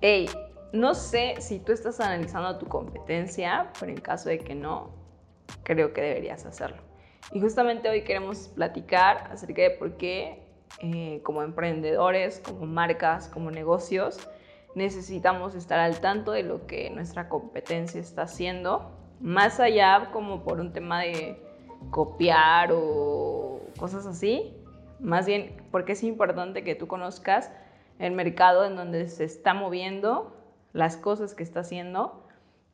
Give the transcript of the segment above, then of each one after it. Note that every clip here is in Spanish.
Hey, no sé si tú estás analizando tu competencia, pero en caso de que no, creo que deberías hacerlo. Y justamente hoy queremos platicar acerca de por qué eh, como emprendedores, como marcas, como negocios, necesitamos estar al tanto de lo que nuestra competencia está haciendo, más allá como por un tema de copiar o cosas así, más bien porque es importante que tú conozcas el mercado en donde se está moviendo, las cosas que está haciendo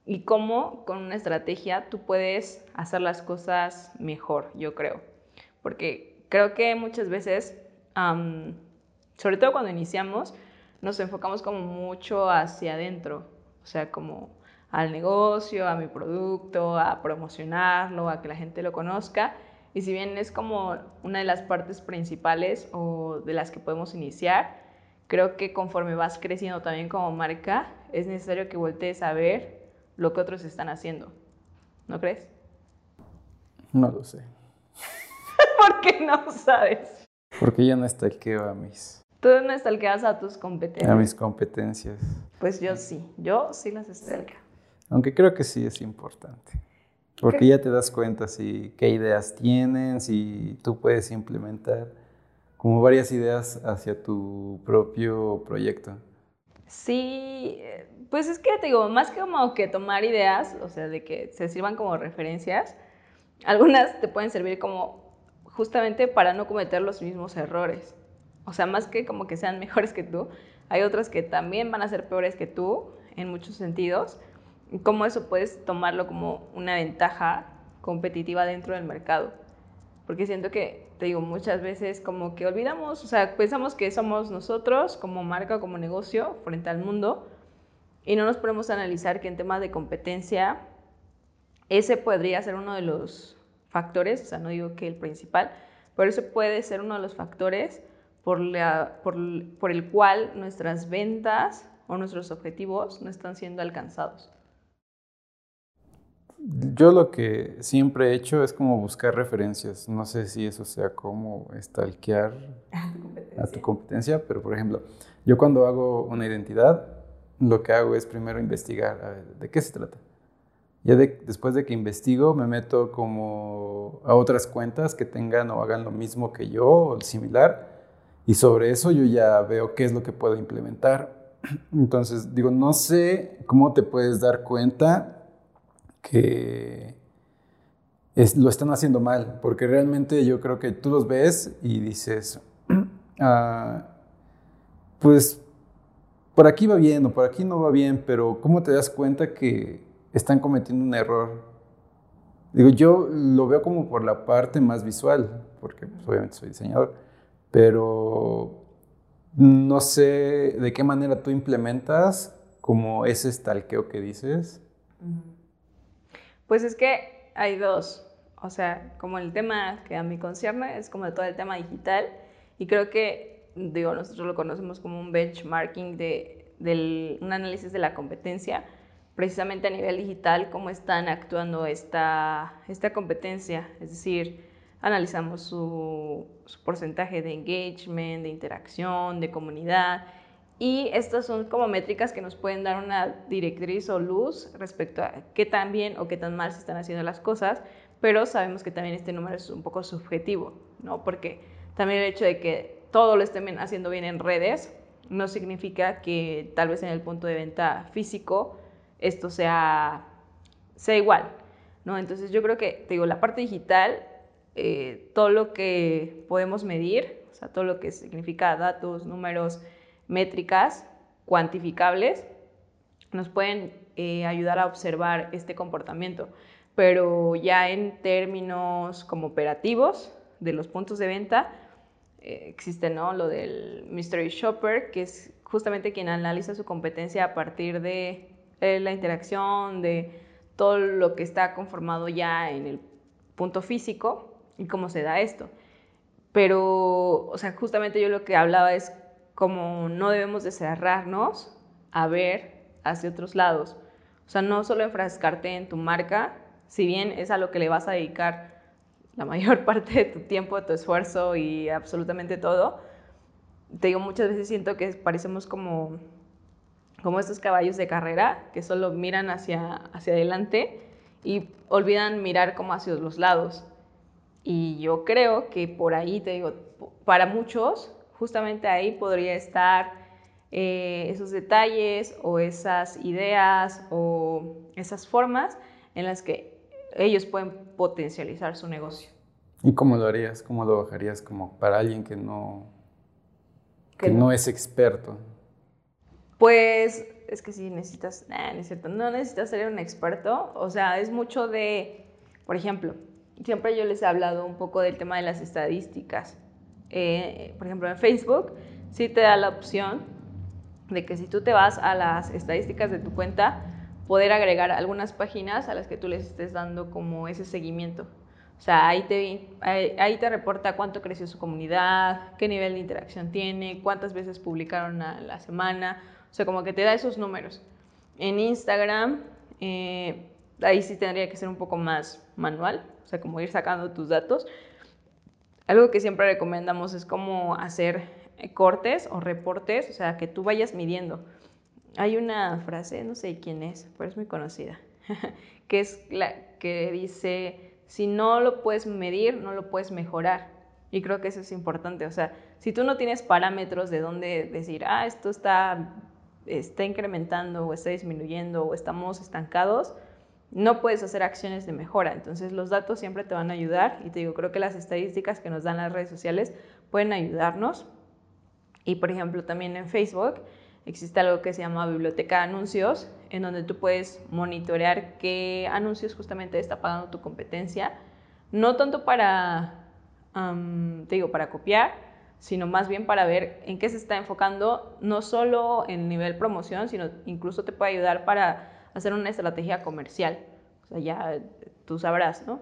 y cómo con una estrategia tú puedes hacer las cosas mejor, yo creo. Porque creo que muchas veces, sobre todo cuando iniciamos, nos enfocamos como mucho hacia adentro, o sea, como al negocio, a mi producto, a promocionarlo, a que la gente lo conozca. Y si bien es como una de las partes principales o de las que podemos iniciar, creo que conforme vas creciendo también como marca, es necesario que voltees a ver lo que otros están haciendo. ¿No crees? No lo sé. ¿Por qué no sabes? Porque ya no stalkeo a mis... Tú no stalkeas a tus competencias. A mis competencias. Pues yo sí, yo sí las stalkeo. Aunque creo que sí es importante. Porque ya te das cuenta si qué ideas tienen, si tú puedes implementar como varias ideas hacia tu propio proyecto. Sí, pues es que te digo, más que como que tomar ideas, o sea, de que se sirvan como referencias, algunas te pueden servir como justamente para no cometer los mismos errores. O sea, más que como que sean mejores que tú, hay otras que también van a ser peores que tú en muchos sentidos. Cómo eso puedes tomarlo como una ventaja competitiva dentro del mercado. Porque siento que, te digo, muchas veces como que olvidamos, o sea, pensamos que somos nosotros como marca, como negocio, frente al mundo, y no nos ponemos a analizar que en temas de competencia, ese podría ser uno de los factores, o sea, no digo que el principal, pero ese puede ser uno de los factores por, la, por, por el cual nuestras ventas o nuestros objetivos no están siendo alcanzados. Yo lo que siempre he hecho es como buscar referencias. No sé si eso sea como stalkear a tu competencia, pero por ejemplo, yo cuando hago una identidad, lo que hago es primero investigar de qué se trata. Ya después de que investigo, me meto como a otras cuentas que tengan o hagan lo mismo que yo o similar, y sobre eso yo ya veo qué es lo que puedo implementar. Entonces, digo, no sé cómo te puedes dar cuenta que lo están haciendo mal, porque realmente yo creo que tú los ves y dices, ah, pues por aquí va bien o por aquí no va bien, pero ¿cómo te das cuenta que están cometiendo un error? Digo, yo lo veo como por la parte más visual, porque pues, obviamente soy diseñador, pero no sé de qué manera tú implementas como ese stalkeo que dices. Pues es que hay dos. O sea, como el tema que a mí concierne es como todo el tema digital y creo que, digo, nosotros lo conocemos como un benchmarking de, del, un análisis de la competencia, precisamente a nivel digital, cómo están actuando esta, esta competencia. Es decir, analizamos su, su porcentaje de engagement, de interacción, de comunidad y estas son como métricas que nos pueden dar una directriz o luz respecto a qué tan bien o qué tan mal se están haciendo las cosas, pero sabemos que también este número es un poco subjetivo, ¿no? Porque también el hecho de que todo lo estén haciendo bien en redes no significa que tal vez en el punto de venta físico esto sea, sea igual, ¿no? Entonces yo creo que, te digo, la parte digital, eh, todo lo que podemos medir, o sea, todo lo que significa datos, números, métricas cuantificables nos pueden eh, ayudar a observar este comportamiento. Pero ya en términos como operativos de los puntos de venta, eh, existe ¿no? lo del mystery shopper, que es justamente quien analiza su competencia a partir de eh, la interacción, de todo lo que está conformado ya en el punto físico y cómo se da esto. Pero, o sea, justamente yo lo que hablaba es como no debemos de cerrarnos a ver hacia otros lados. O sea, no solo enfrascarte en tu marca, si bien es a lo que le vas a dedicar la mayor parte de tu tiempo, tu esfuerzo y absolutamente todo. Te digo, muchas veces siento que parecemos como, como estos caballos de carrera que solo miran hacia, hacia adelante y olvidan mirar como hacia los lados. Y yo creo que por ahí, te digo, para muchos, justamente ahí podría estar eh, esos detalles o esas ideas o esas formas en las que ellos pueden potencializar su negocio. ¿Y cómo lo harías? ¿Cómo lo bajarías como para alguien que no, que no es experto? Pues es que sí necesitas, no es cierto, no necesitas ser un experto, o sea, es mucho de, por ejemplo, siempre yo les he hablado un poco del tema de las estadísticas. Eh, por ejemplo, en Facebook sí te da la opción de que si tú te vas a las estadísticas de tu cuenta, poder agregar algunas páginas a las que tú les estés dando como ese seguimiento. O sea, ahí te, ahí, te reporta cuánto creció su comunidad, qué nivel de interacción tiene, cuántas veces publicaron a la semana. O sea, como que te da esos números. En Instagram, eh, ahí sí tendría que ser un poco más manual, o sea, como ir sacando tus datos. Algo que siempre recomendamos es como hacer cortes o reportes, o sea, que tú vayas midiendo. Hay una frase, no sé quién es, pero es muy conocida, que es la que dice, si no lo puedes medir, no lo puedes mejorar. Y creo que eso es importante, o sea, si tú no tienes parámetros de dónde decir, ah, esto está, está incrementando o está disminuyendo o estamos estancados, no puedes hacer acciones de mejora. Entonces los datos siempre te van a ayudar y te digo, creo que las estadísticas que nos dan las redes sociales pueden ayudarnos. Y por ejemplo también en Facebook existe algo que se llama biblioteca de anuncios, en donde tú puedes monitorear qué anuncios justamente está pagando tu competencia, no tanto para, te digo, para copiar, sino más bien para ver en qué se está enfocando, no solo en nivel promoción, sino incluso te puede ayudar para hacer una estrategia comercial. O sea, ya tú sabrás, ¿no?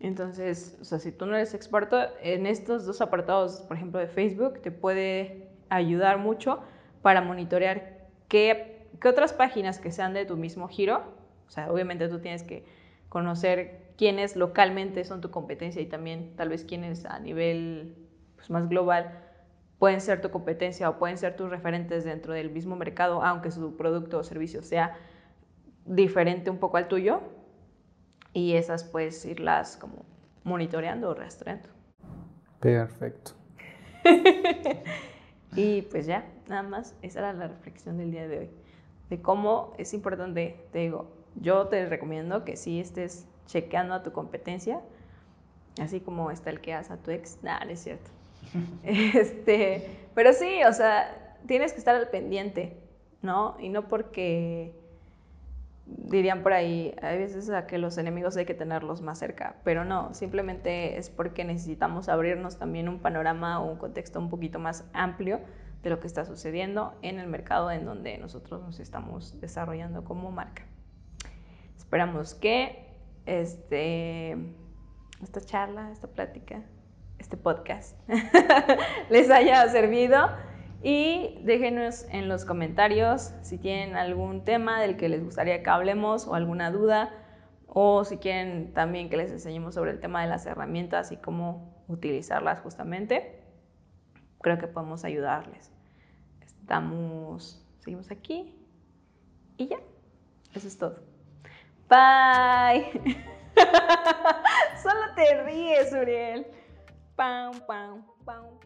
Entonces, o sea, si tú no eres experto en estos dos apartados, por ejemplo, de Facebook, te puede ayudar mucho para monitorear qué, qué otras páginas que sean de tu mismo giro, o sea, obviamente tú tienes que conocer quiénes localmente son tu competencia y también tal vez quiénes a nivel pues, más global pueden ser tu competencia o pueden ser tus referentes dentro del mismo mercado, aunque su producto o servicio sea diferente un poco al tuyo y esas puedes irlas como monitoreando o rastreando. Perfecto. y pues ya, nada más, esa era la reflexión del día de hoy, de cómo es importante, te digo, yo te recomiendo que si estés chequeando a tu competencia, así como está el que hace a tu ex, nada, no es cierto. este, pero sí, o sea, tienes que estar al pendiente, ¿no? Y no porque dirían por ahí, hay veces a que los enemigos hay que tenerlos más cerca, pero no, simplemente es porque necesitamos abrirnos también un panorama o un contexto un poquito más amplio de lo que está sucediendo en el mercado en donde nosotros nos estamos desarrollando como marca. Esperamos que este, esta charla, esta plática, este podcast les haya servido y déjenos en los comentarios si tienen algún tema del que les gustaría que hablemos o alguna duda o si quieren también que les enseñemos sobre el tema de las herramientas y cómo utilizarlas justamente. Creo que podemos ayudarles. Estamos, seguimos aquí y ya. Eso es todo. Bye. Solo te ríes, Uriel. Pam, pam, pam.